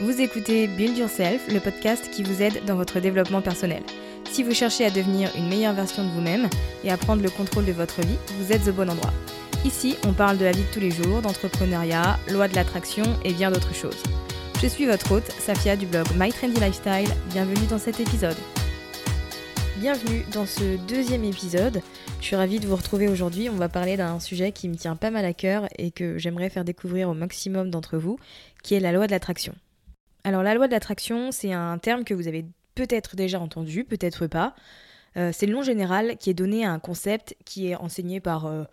Vous écoutez Build Yourself, le podcast qui vous aide dans votre développement personnel. Si vous cherchez à devenir une meilleure version de vous-même et à prendre le contrôle de votre vie, vous êtes au bon endroit. Ici, on parle de la vie de tous les jours, d'entrepreneuriat, loi de l'attraction et bien d'autres choses. Je suis votre hôte, Safia du blog My Trendy Lifestyle. Bienvenue dans cet épisode. Bienvenue dans ce deuxième épisode. Je suis ravie de vous retrouver aujourd'hui. On va parler d'un sujet qui me tient pas mal à cœur et que j'aimerais faire découvrir au maximum d'entre vous, qui est la loi de l'attraction. Alors la loi de l'attraction, c'est un terme que vous avez peut-être déjà entendu, peut-être pas. Euh, c'est le nom général qui est donné à un concept qui est enseigné par euh,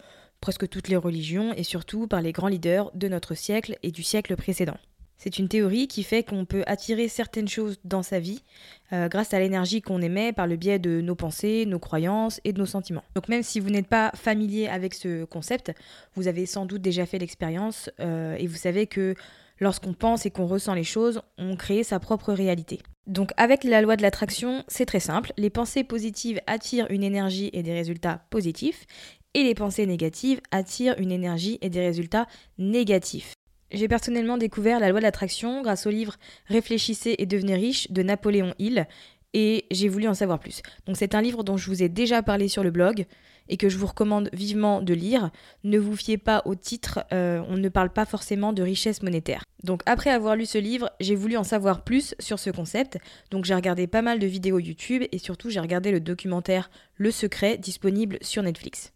presque toutes les religions et surtout par les grands leaders de notre siècle et du siècle précédent. C'est une théorie qui fait qu'on peut attirer certaines choses dans sa vie euh, grâce à l'énergie qu'on émet par le biais de nos pensées, nos croyances et de nos sentiments. Donc même si vous n'êtes pas familier avec ce concept, vous avez sans doute déjà fait l'expérience et vous savez que Lorsqu'on pense et qu'on ressent les choses, on crée sa propre réalité. Donc avec la loi de l'attraction, c'est très simple. Les pensées positives attirent une énergie et des résultats positifs, et les pensées négatives attirent une énergie et des résultats négatifs. J'ai personnellement découvert la loi de l'attraction grâce au livre Réfléchissez et devenez riche de Napoléon Hill, et j'ai voulu en savoir plus. Donc c'est un livre dont je vous ai déjà parlé sur le blog et que je vous recommande vivement de lire. Ne vous fiez pas au titre, euh, on ne parle pas forcément de richesse monétaire. Donc après avoir lu ce livre, j'ai voulu en savoir plus sur ce concept. Donc j'ai regardé pas mal de vidéos YouTube et surtout j'ai regardé le documentaire Le Secret disponible sur Netflix.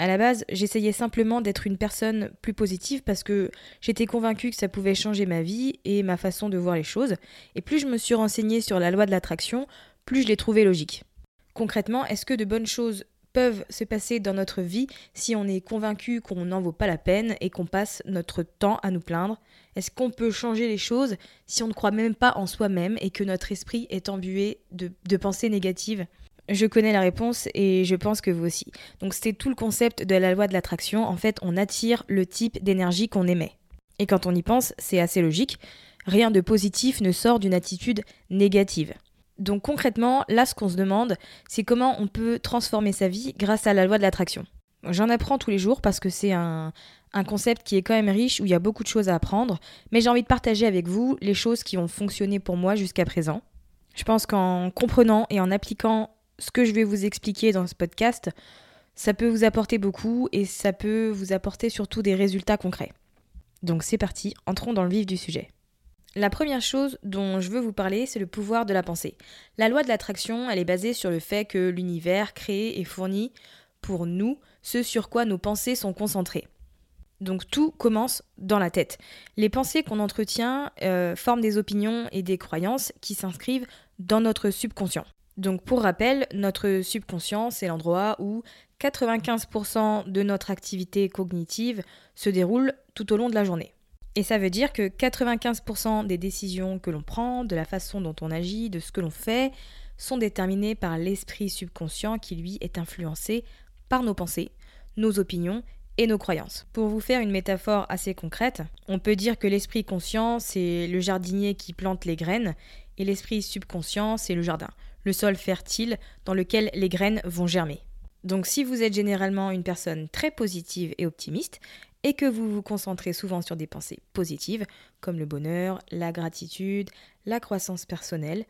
À la base, j'essayais simplement d'être une personne plus positive parce que j'étais convaincue que ça pouvait changer ma vie et ma façon de voir les choses. Et plus je me suis renseignée sur la loi de l'attraction, plus je l'ai trouvée logique. Concrètement, est-ce que de bonnes choses peuvent se passer dans notre vie si on est convaincu qu'on n'en vaut pas la peine et qu'on passe notre temps à nous plaindre? Est-ce qu'on peut changer les choses si on ne croit même pas en soi-même et que notre esprit est embué de, de pensées négatives? Je connais la réponse et je pense que vous aussi. Donc c'est tout le concept de la loi de l'attraction. En fait, on attire le type d'énergie qu'on émet. Et quand on y pense, c'est assez logique. Rien de positif ne sort d'une attitude négative. Donc concrètement, là, ce qu'on se demande, c'est comment on peut transformer sa vie grâce à la loi de l'attraction. J'en apprends tous les jours parce que c'est un, un, concept qui est quand même riche, où il y a beaucoup de choses à apprendre, mais j'ai envie de partager avec vous les choses qui ont fonctionné pour moi jusqu'à présent. Je pense qu'en comprenant et en appliquant ce que je vais vous expliquer dans ce podcast, ça peut vous apporter beaucoup et ça peut vous apporter surtout des résultats concrets. Donc c'est parti, entrons dans le vif du sujet. La première chose dont je veux vous parler, c'est le pouvoir de la pensée. La loi de l'attraction, elle est basée sur le fait que l'univers crée et fournit pour nous ce sur quoi nos pensées sont concentrées. Donc tout commence dans la tête. Les pensées qu'on entretient euh, forment des opinions et des croyances qui s'inscrivent dans notre subconscient. Donc pour rappel, notre subconscient, c'est l'endroit où 95% de notre activité cognitive se déroule tout au long de la journée. Et ça veut dire que 95% des décisions que l'on prend, de la façon dont on agit, de ce que l'on fait, sont déterminées par l'esprit subconscient qui lui est influencé par nos pensées, nos opinions et nos croyances. Pour vous faire une métaphore assez concrète, on peut dire que l'esprit conscient, c'est le jardinier qui plante les graines, et l'esprit subconscient, c'est le jardin, le sol fertile dans lequel les graines vont germer. Donc si vous êtes généralement une personne très positive et optimiste, et que vous vous concentrez souvent sur des pensées positives, comme le bonheur, la gratitude, la croissance personnelle,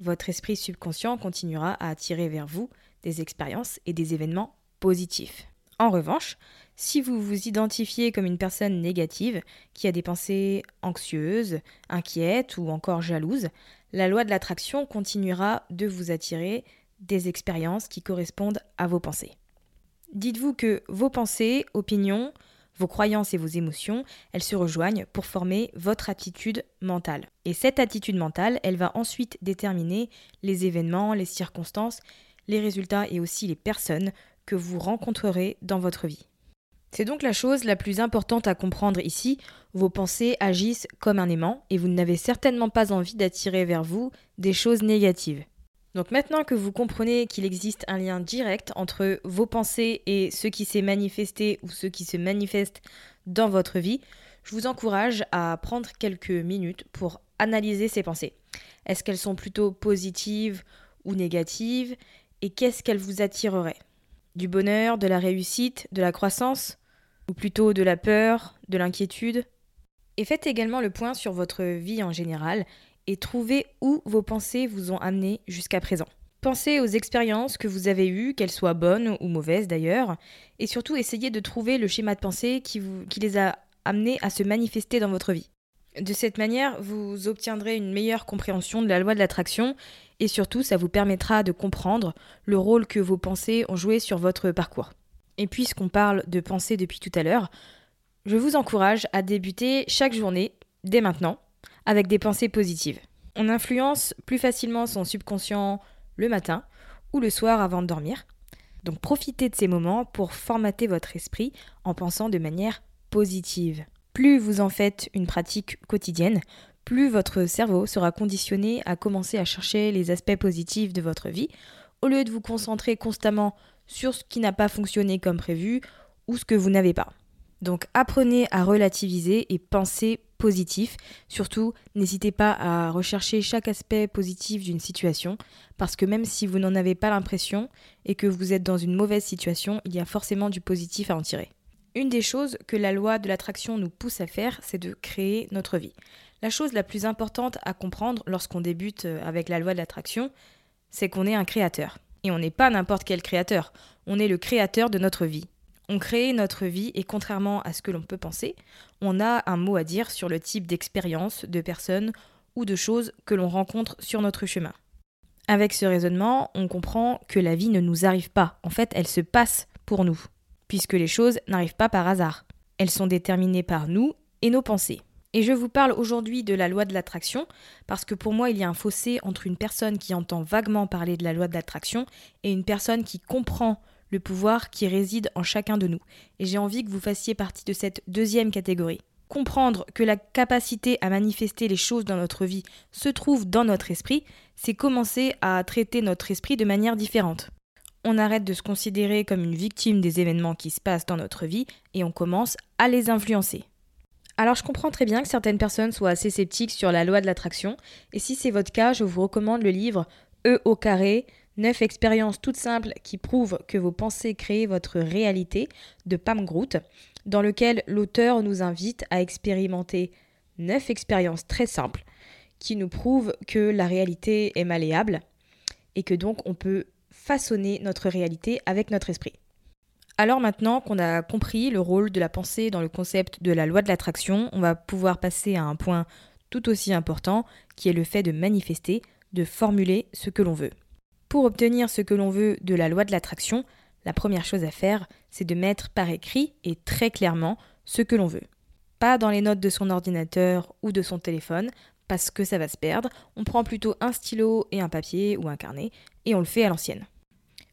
votre esprit subconscient continuera à attirer vers vous des expériences et des événements positifs. En revanche, si vous vous identifiez comme une personne négative, qui a des pensées anxieuses, inquiètes ou encore jalouses, la loi de l'attraction continuera de vous attirer des expériences qui correspondent à vos pensées. Dites-vous que vos pensées, opinions, vos croyances et vos émotions, elles se rejoignent pour former votre attitude mentale. Et cette attitude mentale, elle va ensuite déterminer les événements, les circonstances, les résultats et aussi les personnes que vous rencontrerez dans votre vie. C'est donc la chose la plus importante à comprendre ici, vos pensées agissent comme un aimant et vous n'avez certainement pas envie d'attirer vers vous des choses négatives. Donc maintenant que vous comprenez qu'il existe un lien direct entre vos pensées et ce qui s'est manifesté ou ce qui se manifeste dans votre vie, je vous encourage à prendre quelques minutes pour analyser ces pensées. Est-ce qu'elles sont plutôt positives ou négatives Et qu'est-ce qu'elles vous attireraient? Du bonheur, de la réussite, de la croissance? Ou plutôt de la peur, de l'inquiétude Et faites également le point sur votre vie en général et trouvez où vos pensées vous ont amené jusqu'à présent. Pensez aux expériences que vous avez eues, qu'elles soient bonnes ou mauvaises d'ailleurs, et surtout essayez de trouver le schéma de pensée qui, qui les a amenés à se manifester dans votre vie. De cette manière, vous obtiendrez une meilleure compréhension de la loi de l'attraction et surtout ça vous permettra de comprendre le rôle que vos pensées ont joué sur votre parcours. Et puisqu'on parle de pensée depuis tout à l'heure, je vous encourage à débuter chaque journée, dès maintenant, avec des pensées positives. On influence plus facilement son subconscient le matin ou le soir avant de dormir. Donc profitez de ces moments pour formater votre esprit en pensant de manière positive. Plus vous en faites une pratique quotidienne, plus votre cerveau sera conditionné à commencer à chercher les aspects positifs de votre vie, au lieu de vous concentrer constamment sur ce qui n'a pas fonctionné comme prévu ou ce que vous n'avez pas. Donc apprenez à relativiser et penser positif. Surtout, n'hésitez pas à rechercher chaque aspect positif d'une situation, parce que même si vous n'en avez pas l'impression et que vous êtes dans une mauvaise situation, il y a forcément du positif à en tirer. Une des choses que la loi de l'attraction nous pousse à faire, c'est de créer notre vie. La chose la plus importante à comprendre lorsqu'on débute avec la loi de l'attraction, c'est qu'on est un créateur. Et on n'est pas n'importe quel créateur, on est le créateur de notre vie. On crée notre vie et contrairement à ce que l'on peut penser, on a un mot à dire sur le type d'expérience, de personnes ou de choses que l'on rencontre sur notre chemin. Avec ce raisonnement, on comprend que la vie ne nous arrive pas, en fait elle se passe pour nous, puisque les choses n'arrivent pas par hasard. Elles sont déterminées par nous et nos pensées. Et je vous parle aujourd'hui de la loi de l'attraction, parce que pour moi il y a un fossé entre une personne qui entend vaguement parler de la loi de l'attraction et une personne qui comprend le pouvoir qui réside en chacun de nous. Et j'ai envie que vous fassiez partie de cette deuxième catégorie. Comprendre que la capacité à manifester les choses dans notre vie se trouve dans notre esprit, c'est commencer à traiter notre esprit de manière différente. On arrête de se considérer comme une victime des événements qui se passent dans notre vie et on commence à les influencer. Alors je comprends très bien que certaines personnes soient assez sceptiques sur la loi de l'attraction, et si c'est votre cas, je vous recommande le livre E au carré, 9 expériences toutes simples qui prouvent que vos pensées créent votre réalité de Pam Groot, dans lequel l'auteur nous invite à expérimenter 9 expériences très simples qui nous prouvent que la réalité est malléable et que donc on peut façonner notre réalité avec notre esprit. Alors maintenant qu'on a compris le rôle de la pensée dans le concept de la loi de l'attraction, on va pouvoir passer à un point tout aussi important qui est le fait de manifester, de formuler ce que l'on veut. Pour obtenir ce que l'on veut de la loi de l'attraction, la première chose à faire, c'est de mettre par écrit et très clairement ce que l'on veut. Pas dans les notes de son ordinateur ou de son téléphone, parce que ça va se perdre, on prend plutôt un stylo et un papier ou un carnet, et on le fait à l'ancienne.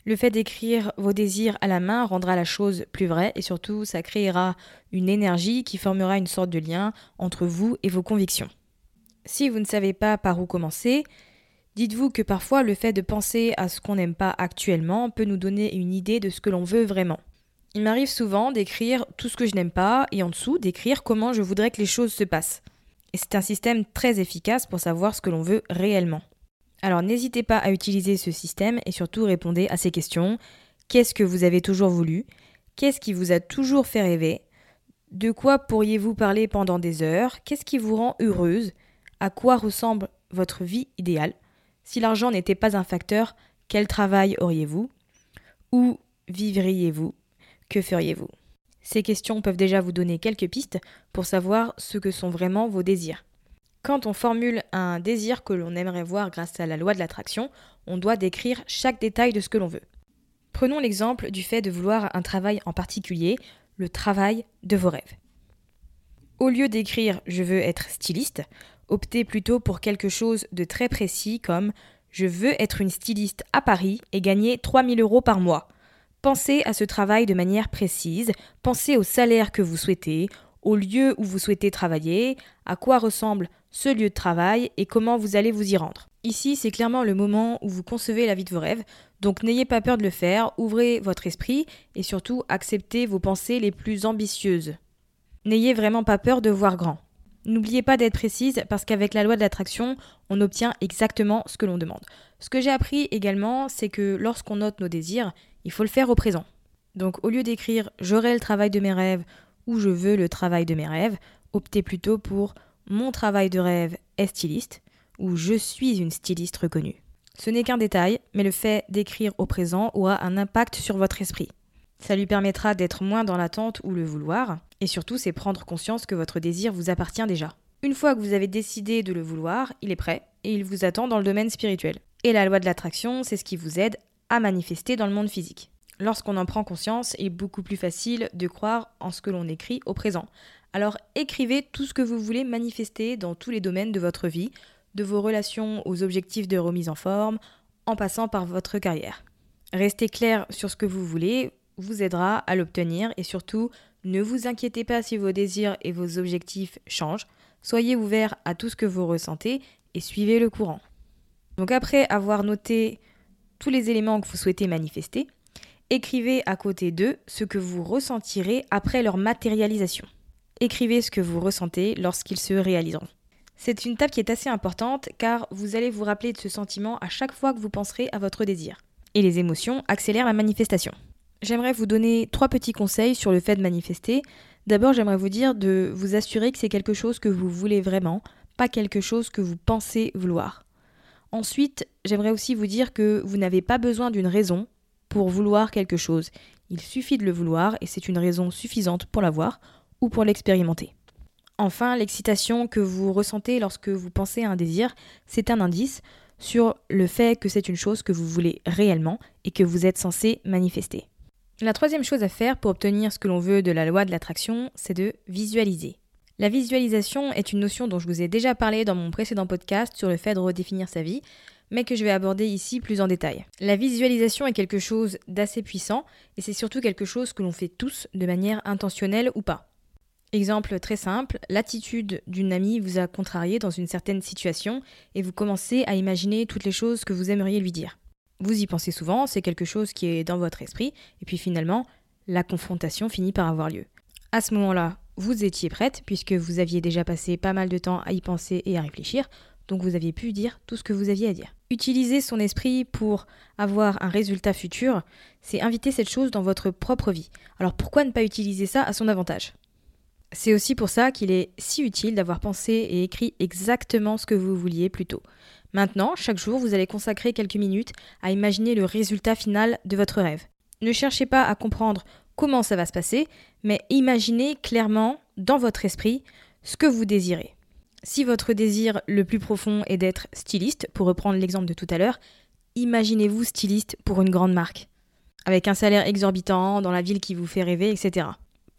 Le fait d'écrire vos désirs à la main rendra la chose plus vraie et surtout ça créera une énergie qui formera une sorte de lien entre vous et vos convictions. Si vous ne savez pas par où commencer, Dites-vous que parfois le fait de penser à ce qu'on n'aime pas actuellement peut nous donner une idée de ce que l'on veut vraiment. Il m'arrive souvent d'écrire tout ce que je n'aime pas et en dessous d'écrire comment je voudrais que les choses se passent. Et c'est un système très efficace pour savoir ce que l'on veut réellement. Alors n'hésitez pas à utiliser ce système et surtout répondez à ces questions. Qu'est-ce que vous avez toujours voulu? Qu'est-ce qui vous a toujours fait rêver? De quoi pourriez-vous parler pendant des heures? Qu'est-ce qui vous rend heureuse? À quoi ressemble votre vie idéale? Si l'argent n'était pas un facteur, quel travail auriez-vous? Où vivriez-vous? Que feriez-vous? Ces questions peuvent déjà vous donner quelques pistes pour savoir ce que sont vraiment vos désirs. Quand on formule un désir que l'on aimerait voir grâce à la loi de l'attraction, on doit décrire chaque détail de ce que l'on veut. Prenons l'exemple du fait de vouloir un travail en particulier, le travail de vos rêves. Au lieu d'écrire je veux être styliste, optez plutôt pour quelque chose de très précis comme je veux être une styliste à Paris et gagner 3000 euros par mois. Pensez à ce travail de manière précise, pensez au salaire que vous souhaitez, au lieu où vous souhaitez travailler, à quoi ressemble ce lieu de travail et comment vous allez vous y rendre. Ici, c'est clairement le moment où vous concevez la vie de vos rêves, donc n'ayez pas peur de le faire, ouvrez votre esprit et surtout acceptez vos pensées les plus ambitieuses. N'ayez vraiment pas peur de voir grand. N'oubliez pas d'être précise parce qu'avec la loi de l'attraction, on obtient exactement ce que l'on demande. Ce que j'ai appris également, c'est que lorsqu'on note nos désirs, il faut le faire au présent. Donc au lieu d'écrire j'aurai le travail de mes rêves ou je veux le travail de mes rêves, optez plutôt pour mon travail de rêve est styliste ou je suis une styliste reconnue. Ce n'est qu'un détail, mais le fait d'écrire au présent aura un impact sur votre esprit. Ça lui permettra d'être moins dans l'attente ou le vouloir, et surtout c'est prendre conscience que votre désir vous appartient déjà. Une fois que vous avez décidé de le vouloir, il est prêt et il vous attend dans le domaine spirituel. Et la loi de l'attraction, c'est ce qui vous aide à manifester dans le monde physique. Lorsqu'on en prend conscience, il est beaucoup plus facile de croire en ce que l'on écrit au présent. Alors écrivez tout ce que vous voulez manifester dans tous les domaines de votre vie, de vos relations aux objectifs de remise en forme, en passant par votre carrière. Restez clair sur ce que vous voulez vous aidera à l'obtenir et surtout ne vous inquiétez pas si vos désirs et vos objectifs changent. Soyez ouvert à tout ce que vous ressentez et suivez le courant. Donc après avoir noté tous les éléments que vous souhaitez manifester, écrivez à côté d'eux ce que vous ressentirez après leur matérialisation. Écrivez ce que vous ressentez lorsqu'ils se réaliseront. C'est une table qui est assez importante car vous allez vous rappeler de ce sentiment à chaque fois que vous penserez à votre désir. Et les émotions accélèrent la manifestation. J'aimerais vous donner trois petits conseils sur le fait de manifester. D'abord, j'aimerais vous dire de vous assurer que c'est quelque chose que vous voulez vraiment, pas quelque chose que vous pensez vouloir. Ensuite, j'aimerais aussi vous dire que vous n'avez pas besoin d'une raison pour vouloir quelque chose. Il suffit de le vouloir et c'est une raison suffisante pour l'avoir ou pour l'expérimenter. Enfin, l'excitation que vous ressentez lorsque vous pensez à un désir, c'est un indice sur le fait que c'est une chose que vous voulez réellement et que vous êtes censé manifester. La troisième chose à faire pour obtenir ce que l'on veut de la loi de l'attraction, c'est de visualiser. La visualisation est une notion dont je vous ai déjà parlé dans mon précédent podcast sur le fait de redéfinir sa vie, mais que je vais aborder ici plus en détail. La visualisation est quelque chose d'assez puissant, et c'est surtout quelque chose que l'on fait tous de manière intentionnelle ou pas. Exemple très simple, l'attitude d'une amie vous a contrarié dans une certaine situation et vous commencez à imaginer toutes les choses que vous aimeriez lui dire. Vous y pensez souvent, c'est quelque chose qui est dans votre esprit, et puis finalement, la confrontation finit par avoir lieu. À ce moment-là, vous étiez prête, puisque vous aviez déjà passé pas mal de temps à y penser et à réfléchir, donc vous aviez pu dire tout ce que vous aviez à dire. Utiliser son esprit pour avoir un résultat futur, c'est inviter cette chose dans votre propre vie. Alors pourquoi ne pas utiliser ça à son avantage? C'est aussi pour ça qu'il est si utile d'avoir pensé et écrit exactement ce que vous vouliez plus tôt. Maintenant, chaque jour, vous allez consacrer quelques minutes à imaginer le résultat final de votre rêve. Ne cherchez pas à comprendre comment ça va se passer, mais imaginez clairement dans votre esprit ce que vous désirez. Si votre désir le plus profond est d'être styliste, pour reprendre l'exemple de tout à l'heure, imaginez-vous styliste pour une grande marque, avec un salaire exorbitant, dans la ville qui vous fait rêver, etc.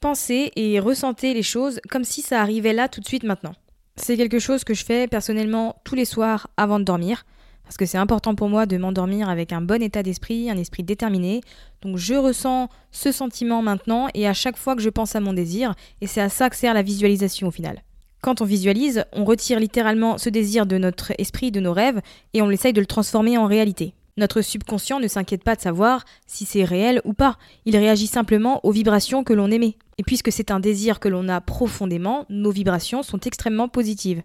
Pensez et ressentez les choses comme si ça arrivait là tout de suite maintenant. C'est quelque chose que je fais personnellement tous les soirs avant de dormir, parce que c'est important pour moi de m'endormir avec un bon état d'esprit, un esprit déterminé. Donc je ressens ce sentiment maintenant et à chaque fois que je pense à mon désir, et c'est à ça que sert la visualisation au final. Quand on visualise, on retire littéralement ce désir de notre esprit, de nos rêves, et on essaye de le transformer en réalité. Notre subconscient ne s'inquiète pas de savoir si c'est réel ou pas, il réagit simplement aux vibrations que l'on émet. Et puisque c'est un désir que l'on a profondément, nos vibrations sont extrêmement positives.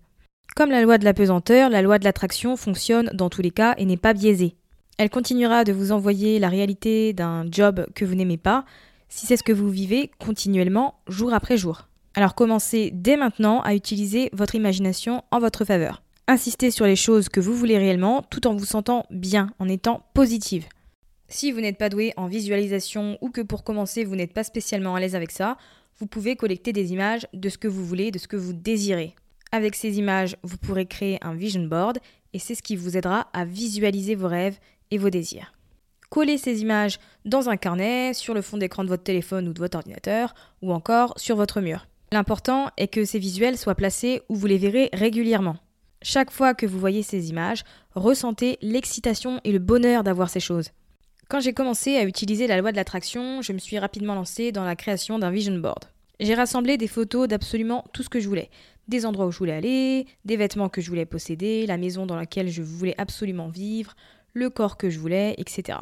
Comme la loi de la pesanteur, la loi de l'attraction fonctionne dans tous les cas et n'est pas biaisée. Elle continuera de vous envoyer la réalité d'un job que vous n'aimez pas, si c'est ce que vous vivez continuellement, jour après jour. Alors commencez dès maintenant à utiliser votre imagination en votre faveur. Insistez sur les choses que vous voulez réellement tout en vous sentant bien, en étant positive. Si vous n'êtes pas doué en visualisation ou que pour commencer vous n'êtes pas spécialement à l'aise avec ça, vous pouvez collecter des images de ce que vous voulez, de ce que vous désirez. Avec ces images, vous pourrez créer un vision board et c'est ce qui vous aidera à visualiser vos rêves et vos désirs. Collez ces images dans un carnet, sur le fond d'écran de votre téléphone ou de votre ordinateur, ou encore sur votre mur. L'important est que ces visuels soient placés où vous les verrez régulièrement. Chaque fois que vous voyez ces images, ressentez l'excitation et le bonheur d'avoir ces choses. Quand j'ai commencé à utiliser la loi de l'attraction, je me suis rapidement lancée dans la création d'un vision board. J'ai rassemblé des photos d'absolument tout ce que je voulais. Des endroits où je voulais aller, des vêtements que je voulais posséder, la maison dans laquelle je voulais absolument vivre, le corps que je voulais, etc.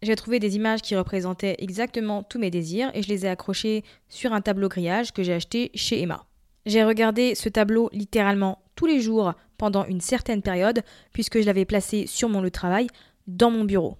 J'ai trouvé des images qui représentaient exactement tous mes désirs et je les ai accrochées sur un tableau grillage que j'ai acheté chez Emma. J'ai regardé ce tableau littéralement tous les jours pendant une certaine période, puisque je l'avais placé sur mon lieu de travail, dans mon bureau.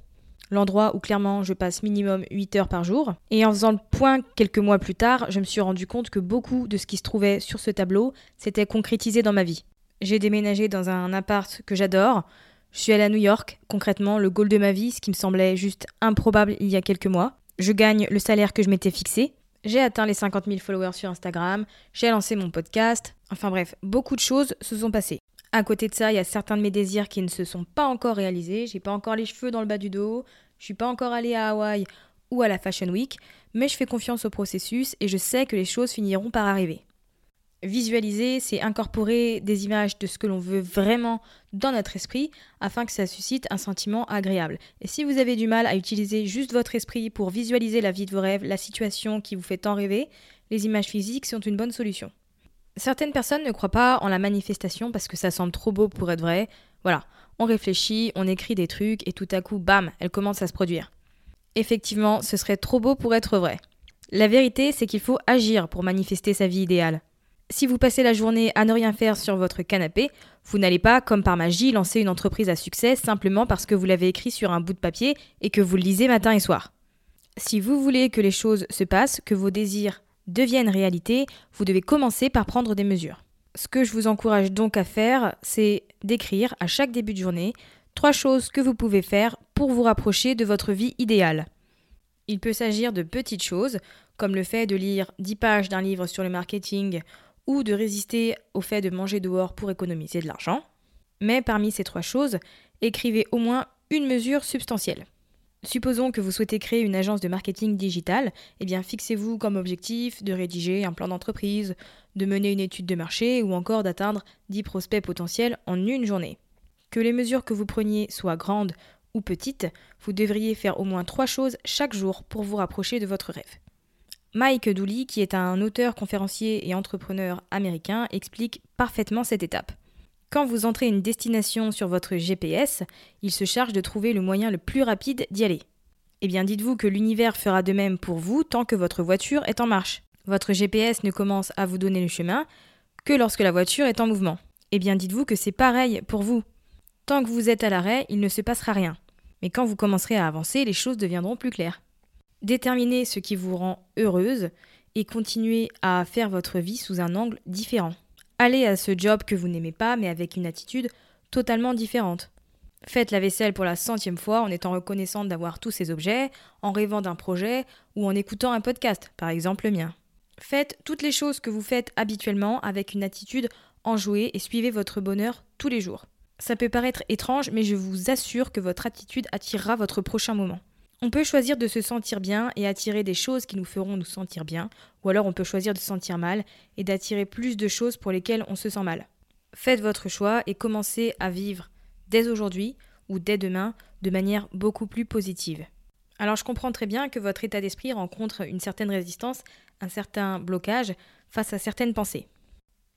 L'endroit où clairement je passe minimum 8 heures par jour. Et en faisant le point quelques mois plus tard, je me suis rendu compte que beaucoup de ce qui se trouvait sur ce tableau s'était concrétisé dans ma vie. J'ai déménagé dans un appart que j'adore. Je suis allée à New York, concrètement le goal de ma vie, ce qui me semblait juste improbable il y a quelques mois. Je gagne le salaire que je m'étais fixé. J'ai atteint les 50 000 followers sur Instagram, j'ai lancé mon podcast, enfin bref, beaucoup de choses se sont passées. À côté de ça, il y a certains de mes désirs qui ne se sont pas encore réalisés, j'ai pas encore les cheveux dans le bas du dos, je suis pas encore allée à Hawaï ou à la Fashion Week, mais je fais confiance au processus et je sais que les choses finiront par arriver. Visualiser, c'est incorporer des images de ce que l'on veut vraiment dans notre esprit afin que ça suscite un sentiment agréable. Et si vous avez du mal à utiliser juste votre esprit pour visualiser la vie de vos rêves, la situation qui vous fait tant rêver, les images physiques sont une bonne solution. Certaines personnes ne croient pas en la manifestation parce que ça semble trop beau pour être vrai. Voilà, on réfléchit, on écrit des trucs et tout à coup, bam, elle commence à se produire. Effectivement, ce serait trop beau pour être vrai. La vérité, c'est qu'il faut agir pour manifester sa vie idéale. Si vous passez la journée à ne rien faire sur votre canapé, vous n'allez pas, comme par magie, lancer une entreprise à succès simplement parce que vous l'avez écrit sur un bout de papier et que vous le lisez matin et soir. Si vous voulez que les choses se passent, que vos désirs deviennent réalité, vous devez commencer par prendre des mesures. Ce que je vous encourage donc à faire, c'est d'écrire à chaque début de journée trois choses que vous pouvez faire pour vous rapprocher de votre vie idéale. Il peut s'agir de petites choses, comme le fait de lire 10 pages d'un livre sur le marketing ou de résister au fait de manger dehors pour économiser de l'argent. Mais parmi ces trois choses, écrivez au moins une mesure substantielle. Supposons que vous souhaitez créer une agence de marketing digital, eh bien fixez-vous comme objectif de rédiger un plan d'entreprise, de mener une étude de marché ou encore d'atteindre 10 prospects potentiels en une journée. Que les mesures que vous preniez soient grandes ou petites, vous devriez faire au moins trois choses chaque jour pour vous rapprocher de votre rêve. Mike Dooley, qui est un auteur, conférencier et entrepreneur américain, explique parfaitement cette étape. Quand vous entrez une destination sur votre GPS, il se charge de trouver le moyen le plus rapide d'y aller. Eh bien, dites-vous que l'univers fera de même pour vous tant que votre voiture est en marche. Votre GPS ne commence à vous donner le chemin que lorsque la voiture est en mouvement. Eh bien, dites-vous que c'est pareil pour vous. Tant que vous êtes à l'arrêt, il ne se passera rien. Mais quand vous commencerez à avancer, les choses deviendront plus claires. Déterminez ce qui vous rend heureuse et continuez à faire votre vie sous un angle différent. Allez à ce job que vous n'aimez pas mais avec une attitude totalement différente. Faites la vaisselle pour la centième fois en étant reconnaissante d'avoir tous ces objets, en rêvant d'un projet ou en écoutant un podcast, par exemple le mien. Faites toutes les choses que vous faites habituellement avec une attitude enjouée et suivez votre bonheur tous les jours. Ça peut paraître étrange, mais je vous assure que votre attitude attirera votre prochain moment. On peut choisir de se sentir bien et attirer des choses qui nous feront nous sentir bien, ou alors on peut choisir de se sentir mal et d'attirer plus de choses pour lesquelles on se sent mal. Faites votre choix et commencez à vivre dès aujourd'hui ou dès demain de manière beaucoup plus positive. Alors je comprends très bien que votre état d'esprit rencontre une certaine résistance, un certain blocage face à certaines pensées.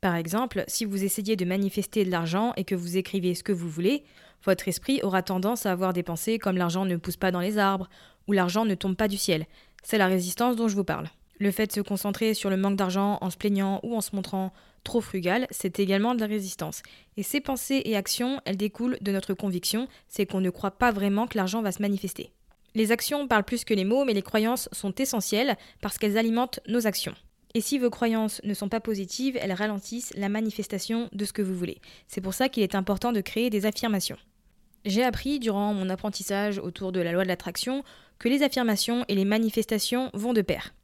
Par exemple, si vous essayez de manifester de l'argent et que vous écrivez ce que vous voulez, votre esprit aura tendance à avoir des pensées comme l'argent ne pousse pas dans les arbres ou l'argent ne tombe pas du ciel. C'est la résistance dont je vous parle. Le fait de se concentrer sur le manque d'argent en se plaignant ou en se montrant trop frugal, c'est également de la résistance. Et ces pensées et actions, elles découlent de notre conviction, c'est qu'on ne croit pas vraiment que l'argent va se manifester. Les actions parlent plus que les mots, mais les croyances sont essentielles parce qu'elles alimentent nos actions. Et si vos croyances ne sont pas positives, elles ralentissent la manifestation de ce que vous voulez. C'est pour ça qu'il est important de créer des affirmations. J'ai appris durant mon apprentissage autour de la loi de l'attraction que les affirmations et les manifestations vont de pair.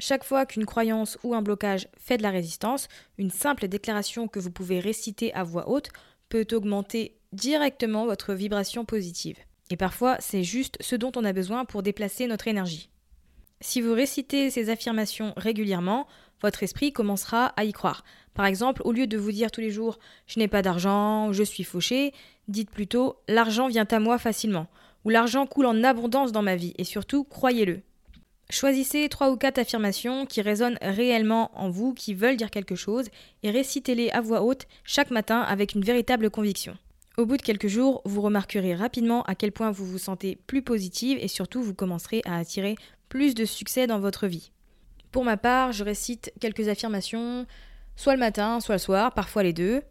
Chaque fois qu'une croyance ou un blocage fait de la résistance, une simple déclaration que vous pouvez réciter à voix haute peut augmenter directement votre vibration positive. Et parfois, c'est juste ce dont on a besoin pour déplacer notre énergie. Si vous récitez ces affirmations régulièrement, votre esprit commencera à y croire. Par exemple, au lieu de vous dire tous les jours je n'ai pas d'argent, je suis fauché, dites plutôt l'argent vient à moi facilement ou l'argent coule en abondance dans ma vie et surtout croyez-le. Choisissez trois ou quatre affirmations qui résonnent réellement en vous, qui veulent dire quelque chose, et récitez-les à voix haute chaque matin avec une véritable conviction. Au bout de quelques jours, vous remarquerez rapidement à quel point vous vous sentez plus positive et surtout vous commencerez à attirer plus de succès dans votre vie. Pour ma part, je récite quelques affirmations, soit le matin, soit le soir, parfois les deux.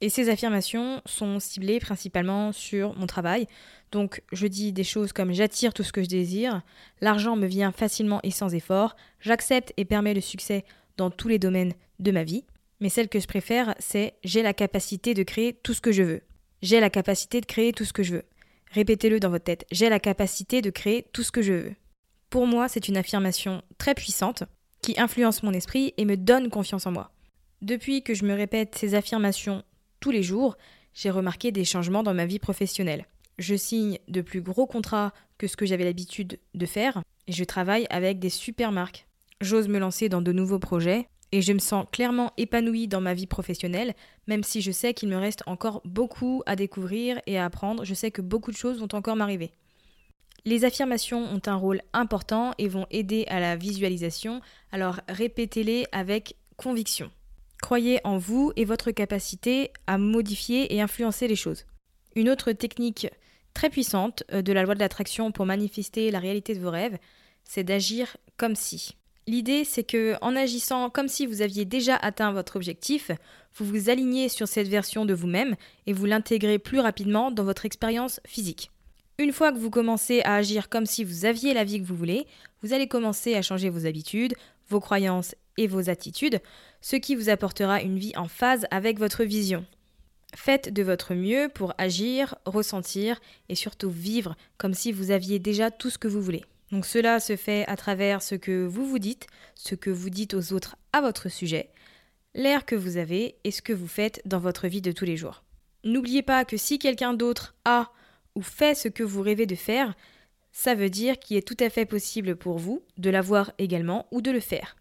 Et ces affirmations sont ciblées principalement sur mon travail. Donc je dis des choses comme j'attire tout ce que je désire, l'argent me vient facilement et sans effort, j'accepte et permets le succès dans tous les domaines de ma vie. Mais celle que je préfère, c'est j'ai la capacité de créer tout ce que je veux. J'ai la capacité de créer tout ce que je veux. Répétez-le dans votre tête. J'ai la capacité de créer tout ce que je veux. Pour moi, c'est une affirmation très puissante qui influence mon esprit et me donne confiance en moi. Depuis que je me répète ces affirmations tous les jours, j'ai remarqué des changements dans ma vie professionnelle. Je signe de plus gros contrats que ce que j'avais l'habitude de faire et je travaille avec des super marques. J'ose me lancer dans de nouveaux projets et je me sens clairement épanouie dans ma vie professionnelle, même si je sais qu'il me reste encore beaucoup à découvrir et à apprendre. Je sais que beaucoup de choses vont encore m'arriver. Les affirmations ont un rôle important et vont aider à la visualisation, alors répétez-les avec conviction. Croyez en vous et votre capacité à modifier et influencer les choses. Une autre technique très puissante euh, de la loi de l'attraction pour manifester la réalité de vos rêves, c'est d'agir comme si. L'idée, c'est que en agissant comme si vous aviez déjà atteint votre objectif, vous vous alignez sur cette version de vous-même et vous l'intégrez plus rapidement dans votre expérience physique. Une fois que vous commencez à agir comme si vous aviez la vie que vous voulez, vous allez commencer à changer vos habitudes, vos croyances et vos attitudes, ce qui vous apportera une vie en phase avec votre vision. Faites de votre mieux pour agir, ressentir et surtout vivre comme si vous aviez déjà tout ce que vous voulez. Donc cela se fait à travers ce que vous vous dites, ce que vous dites aux autres à votre sujet, l'air que vous avez et ce que vous faites dans votre vie de tous les jours. N'oubliez pas que si quelqu'un d'autre a ou fait ce que vous rêvez de faire, ça veut dire qu'il est tout à fait possible pour vous de l'avoir également ou de le faire.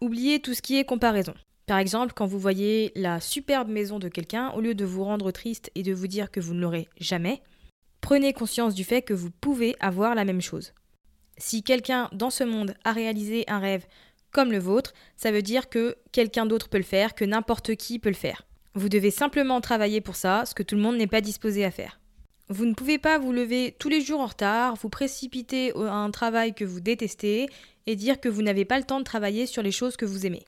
Oubliez tout ce qui est comparaison. Par exemple, quand vous voyez la superbe maison de quelqu'un, au lieu de vous rendre triste et de vous dire que vous ne l'aurez jamais, prenez conscience du fait que vous pouvez avoir la même chose. Si quelqu'un dans ce monde a réalisé un rêve comme le vôtre, ça veut dire que quelqu'un d'autre peut le faire, que n'importe qui peut le faire. Vous devez simplement travailler pour ça, ce que tout le monde n'est pas disposé à faire. Vous ne pouvez pas vous lever tous les jours en retard, vous précipiter à un travail que vous détestez et dire que vous n'avez pas le temps de travailler sur les choses que vous aimez.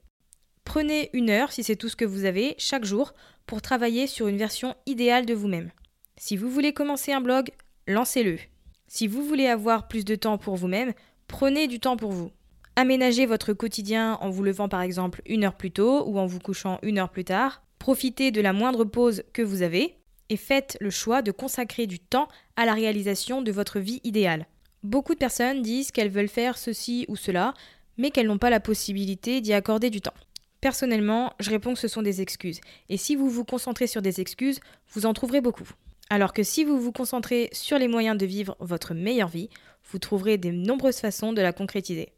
Prenez une heure, si c'est tout ce que vous avez, chaque jour, pour travailler sur une version idéale de vous-même. Si vous voulez commencer un blog, lancez-le. Si vous voulez avoir plus de temps pour vous-même, prenez du temps pour vous. Aménagez votre quotidien en vous levant par exemple une heure plus tôt ou en vous couchant une heure plus tard. Profitez de la moindre pause que vous avez et faites le choix de consacrer du temps à la réalisation de votre vie idéale. Beaucoup de personnes disent qu'elles veulent faire ceci ou cela, mais qu'elles n'ont pas la possibilité d'y accorder du temps. Personnellement, je réponds que ce sont des excuses, et si vous vous concentrez sur des excuses, vous en trouverez beaucoup. Alors que si vous vous concentrez sur les moyens de vivre votre meilleure vie, vous trouverez de nombreuses façons de la concrétiser.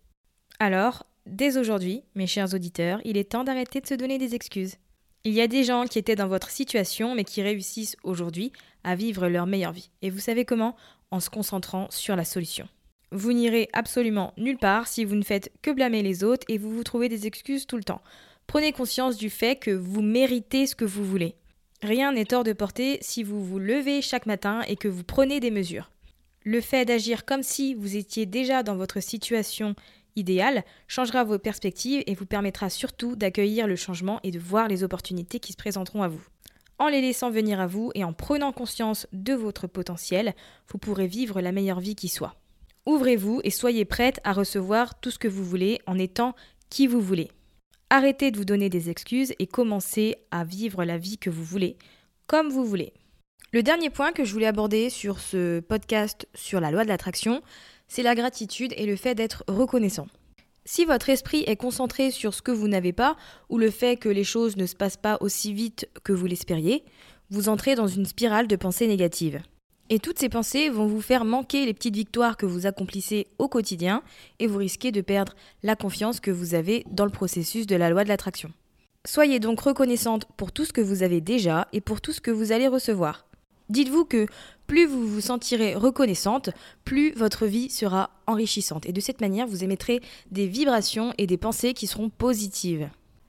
Alors, dès aujourd'hui, mes chers auditeurs, il est temps d'arrêter de se donner des excuses. Il y a des gens qui étaient dans votre situation mais qui réussissent aujourd'hui à vivre leur meilleure vie. Et vous savez comment? En se concentrant sur la solution. Vous n'irez absolument nulle part si vous ne faites que blâmer les autres et vous vous trouvez des excuses tout le temps. Prenez conscience du fait que vous méritez ce que vous voulez. Rien n'est hors de portée si vous vous levez chaque matin et que vous prenez des mesures. Le fait d'agir comme si vous étiez déjà dans votre situation idéale changera vos perspectives et vous permettra surtout d'accueillir le changement et de voir les opportunités qui se présenteront à vous. En les laissant venir à vous et en prenant conscience de votre potentiel, vous pourrez vivre la meilleure vie qui soit. Ouvrez-vous et soyez prête à recevoir tout ce que vous voulez en étant qui vous voulez. Arrêtez de vous donner des excuses et commencez à vivre la vie que vous voulez, comme vous voulez. Le dernier point que je voulais aborder sur ce podcast sur la loi de l'attraction, c'est la gratitude et le fait d'être reconnaissant. Si votre esprit est concentré sur ce que vous n'avez pas ou le fait que les choses ne se passent pas aussi vite que vous l'espériez, vous entrez dans une spirale de pensées négatives. Et toutes ces pensées vont vous faire manquer les petites victoires que vous accomplissez au quotidien et vous risquez de perdre la confiance que vous avez dans le processus de la loi de l'attraction. Soyez donc reconnaissante pour tout ce que vous avez déjà et pour tout ce que vous allez recevoir. Dites-vous que plus vous vous sentirez reconnaissante, plus votre vie sera enrichissante. Et de cette manière, vous émettrez des vibrations et des pensées qui seront positives.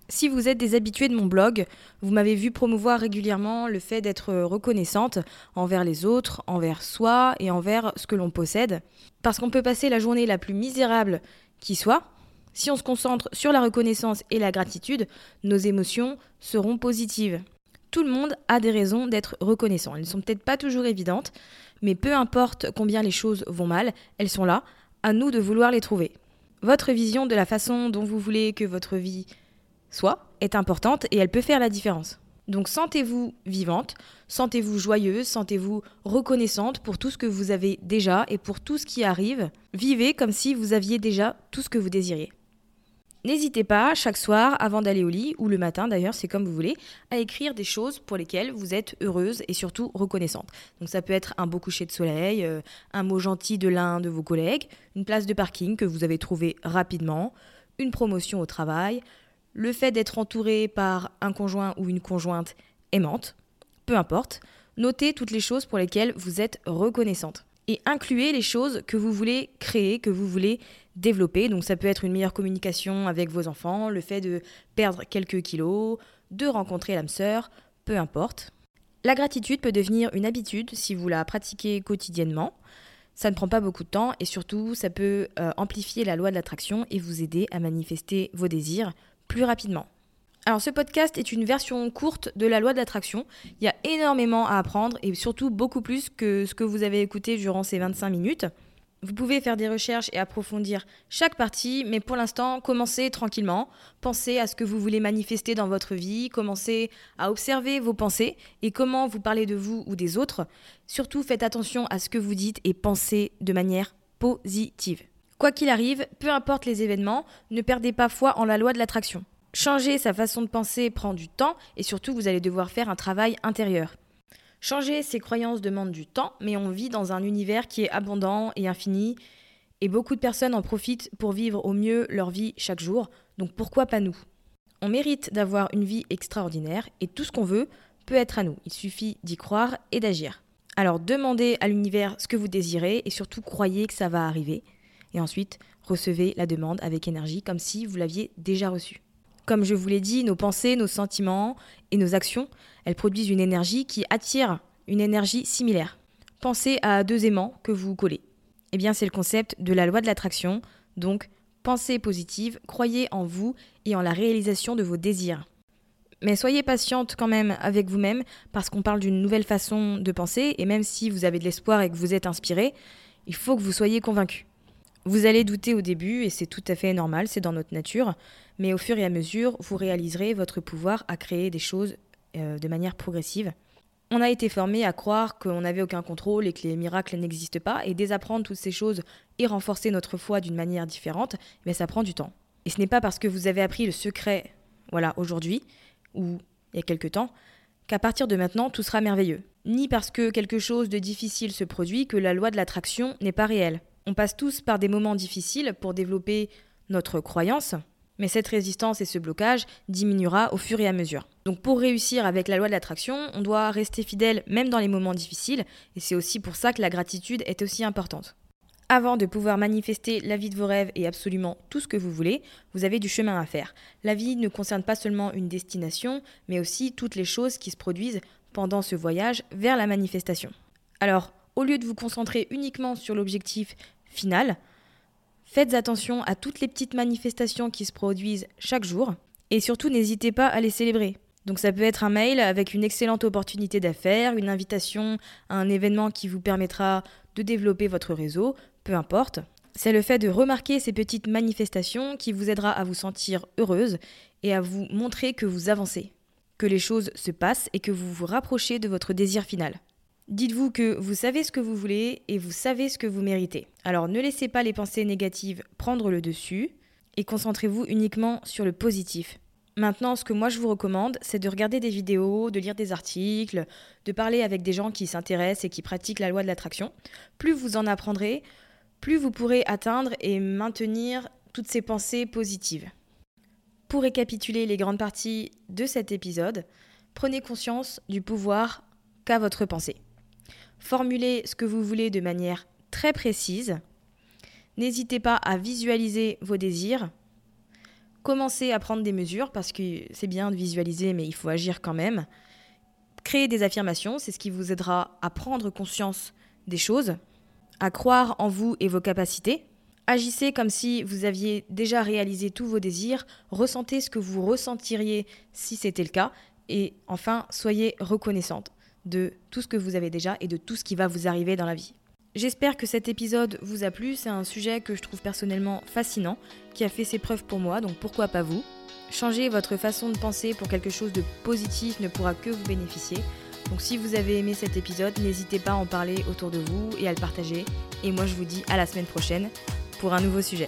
Si vous êtes des habitués de mon blog, vous m'avez vu promouvoir régulièrement le fait d'être reconnaissante envers les autres, envers soi et envers ce que l'on possède. Parce qu'on peut passer la journée la plus misérable qui soit. Si on se concentre sur la reconnaissance et la gratitude, nos émotions seront positives. Tout le monde a des raisons d'être reconnaissant. Elles ne sont peut-être pas toujours évidentes, mais peu importe combien les choses vont mal, elles sont là, à nous de vouloir les trouver. Votre vision de la façon dont vous voulez que votre vie soit est importante et elle peut faire la différence. Donc sentez-vous vivante, sentez-vous joyeuse, sentez-vous reconnaissante pour tout ce que vous avez déjà et pour tout ce qui arrive. Vivez comme si vous aviez déjà tout ce que vous désiriez. N'hésitez pas, chaque soir, avant d'aller au lit, ou le matin d'ailleurs, c'est comme vous voulez, à écrire des choses pour lesquelles vous êtes heureuse et surtout reconnaissante. Donc ça peut être un beau coucher de soleil, euh, un mot gentil de l'un de vos collègues, une place de parking que vous avez trouvée rapidement, une promotion au travail, le fait d'être entouré par un conjoint ou une conjointe aimante, peu importe, notez toutes les choses pour lesquelles vous êtes reconnaissante. Et incluez les choses que vous voulez créer, que vous voulez développer. Donc ça peut être une meilleure communication avec vos enfants, le fait de perdre quelques kilos, de rencontrer l'âme sœur, peu importe. La gratitude peut devenir une habitude si vous la pratiquez quotidiennement. Ça ne prend pas beaucoup de temps et surtout ça peut euh, amplifier la loi de l'attraction et vous aider à manifester vos désirs plus rapidement. Alors ce podcast est une version courte de la loi de l'attraction. Il y a énormément à apprendre et surtout beaucoup plus que ce que vous avez écouté durant ces 25 minutes. Vous pouvez faire des recherches et approfondir chaque partie, mais pour l'instant, commencez tranquillement. Pensez à ce que vous voulez manifester dans votre vie, commencez à observer vos pensées et comment vous parlez de vous ou des autres. Surtout, faites attention à ce que vous dites et pensez de manière positive. Quoi qu'il arrive, peu importe les événements, ne perdez pas foi en la loi de l'attraction. Changer sa façon de penser prend du temps et surtout vous allez devoir faire un travail intérieur. Changer ses croyances demande du temps, mais on vit dans un univers qui est abondant et infini, et beaucoup de personnes en profitent pour vivre au mieux leur vie chaque jour, donc pourquoi pas nous? On mérite d'avoir une vie extraordinaire, et tout ce qu'on veut peut être à nous, il suffit d'y croire et d'agir. Alors demandez à l'univers ce que vous désirez, et surtout croyez que ça va arriver et ensuite recevez la demande avec énergie comme si vous l'aviez déjà reçue. Comme je vous l'ai dit, nos pensées, nos sentiments et nos actions, elles produisent une énergie qui attire une énergie similaire. Pensez à deux aimants que vous collez. Eh bien, c'est le concept de la loi de l'attraction. Donc, pensez positive, croyez en vous et en la réalisation de vos désirs. Mais soyez patiente quand même avec vous-même parce qu'on parle d'une nouvelle façon de penser et même si vous avez de l'espoir et que vous êtes inspiré, il faut que vous soyez convaincu. Vous allez douter au début et c'est tout à fait normal, c'est dans notre nature, mais au fur et à mesure, vous réaliserez votre pouvoir à créer des choses euh, de manière progressive. On a été formé à croire qu'on n'avait aucun contrôle et que les miracles n'existent pas, et désapprendre toutes ces choses et renforcer notre foi d'une manière différente, mais ça prend du temps. Et ce n'est pas parce que vous avez appris le secret, voilà, aujourd'hui, ou il y a quelque temps, qu'à partir de maintenant, tout sera merveilleux. Ni parce que quelque chose de difficile se produit que la loi de l'attraction n'est pas réelle. On passe tous par des moments difficiles pour développer notre croyance, mais cette résistance et ce blocage diminuera au fur et à mesure. Donc pour réussir avec la loi de l'attraction, on doit rester fidèle même dans les moments difficiles, et c'est aussi pour ça que la gratitude est aussi importante. Avant de pouvoir manifester la vie de vos rêves et absolument tout ce que vous voulez, vous avez du chemin à faire. La vie ne concerne pas seulement une destination, mais aussi toutes les choses qui se produisent pendant ce voyage vers la manifestation. Alors, au lieu de vous concentrer uniquement sur l'objectif final, faites attention à toutes les petites manifestations qui se produisent chaque jour et surtout n'hésitez pas à les célébrer. Donc ça peut être un mail avec une excellente opportunité d'affaires, une invitation à un événement qui vous permettra de développer votre réseau, peu importe. C'est le fait de remarquer ces petites manifestations qui vous aidera à vous sentir heureuse et à vous montrer que vous avancez, que les choses se passent et que vous vous rapprochez de votre désir final. Dites-vous que vous savez ce que vous voulez et vous savez ce que vous méritez. Alors ne laissez pas les pensées négatives prendre le dessus et concentrez-vous uniquement sur le positif. Maintenant, ce que moi je vous recommande, c'est de regarder des vidéos, de lire des articles, de parler avec des gens qui s'intéressent et qui pratiquent la loi de l'attraction. Plus vous en apprendrez, plus vous pourrez atteindre et maintenir toutes ces pensées positives. Pour récapituler les grandes parties de cet épisode, prenez conscience du pouvoir qu'a votre pensée. Formulez ce que vous voulez de manière très précise. N'hésitez pas à visualiser vos désirs Commencez à prendre des mesures parce que c'est bien de visualiser, mais il faut agir quand même. Créer des affirmations, c'est ce qui vous aidera à prendre conscience des choses, à croire en vous et vos capacités. Agissez comme si vous aviez déjà réalisé tous vos désirs, ressentez ce que vous ressentiriez si c'était le cas, et enfin, soyez reconnaissante de tout ce que vous avez déjà et de tout ce qui va vous arriver dans la vie. J'espère que cet épisode vous a plu, c'est un sujet que je trouve personnellement fascinant, qui a fait ses preuves pour moi, donc pourquoi pas vous? Changer votre façon de penser pour quelque chose de positif ne pourra que vous bénéficier. Donc si vous avez aimé cet épisode, n'hésitez pas à en parler autour de vous et à le partager. Et moi je vous dis à la semaine prochaine pour un nouveau sujet.